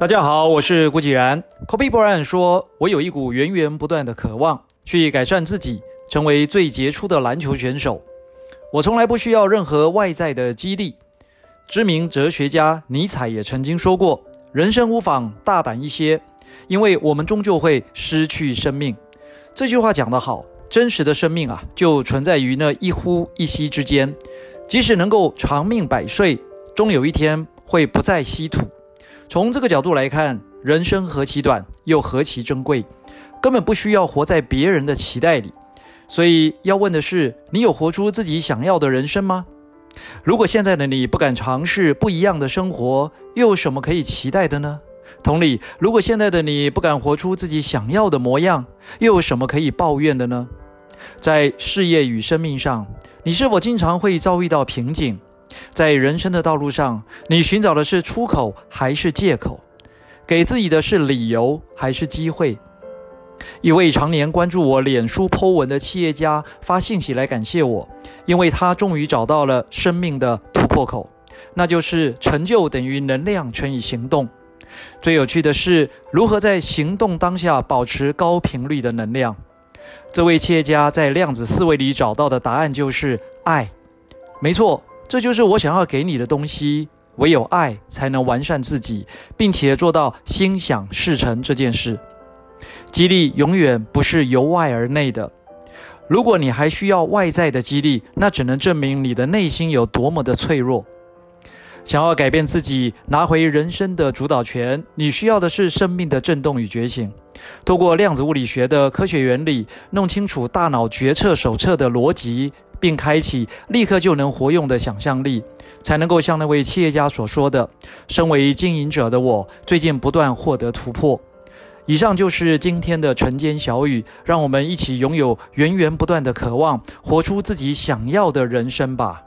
大家好，我是顾继然。Kobe Bryant 说：“我有一股源源不断的渴望，去改善自己，成为最杰出的篮球选手。我从来不需要任何外在的激励。”知名哲学家尼采也曾经说过：“人生无妨大胆一些，因为我们终究会失去生命。”这句话讲得好，真实的生命啊，就存在于那一呼一吸之间。即使能够长命百岁，终有一天会不再稀土。从这个角度来看，人生何其短，又何其珍贵，根本不需要活在别人的期待里。所以要问的是，你有活出自己想要的人生吗？如果现在的你不敢尝试不一样的生活，又有什么可以期待的呢？同理，如果现在的你不敢活出自己想要的模样，又有什么可以抱怨的呢？在事业与生命上，你是否经常会遭遇到瓶颈？在人生的道路上，你寻找的是出口还是借口？给自己的是理由还是机会？一位常年关注我脸书 po 文的企业家发信息来感谢我，因为他终于找到了生命的突破口，那就是成就等于能量乘以行动。最有趣的是，如何在行动当下保持高频率的能量。这位企业家在量子思维里找到的答案就是爱。没错。这就是我想要给你的东西。唯有爱才能完善自己，并且做到心想事成这件事。激励永远不是由外而内的。如果你还需要外在的激励，那只能证明你的内心有多么的脆弱。想要改变自己，拿回人生的主导权，你需要的是生命的震动与觉醒。透过量子物理学的科学原理，弄清楚大脑决策手册的逻辑。并开启立刻就能活用的想象力，才能够像那位企业家所说的：“身为经营者的我，最近不断获得突破。”以上就是今天的晨间小语，让我们一起拥有源源不断的渴望，活出自己想要的人生吧。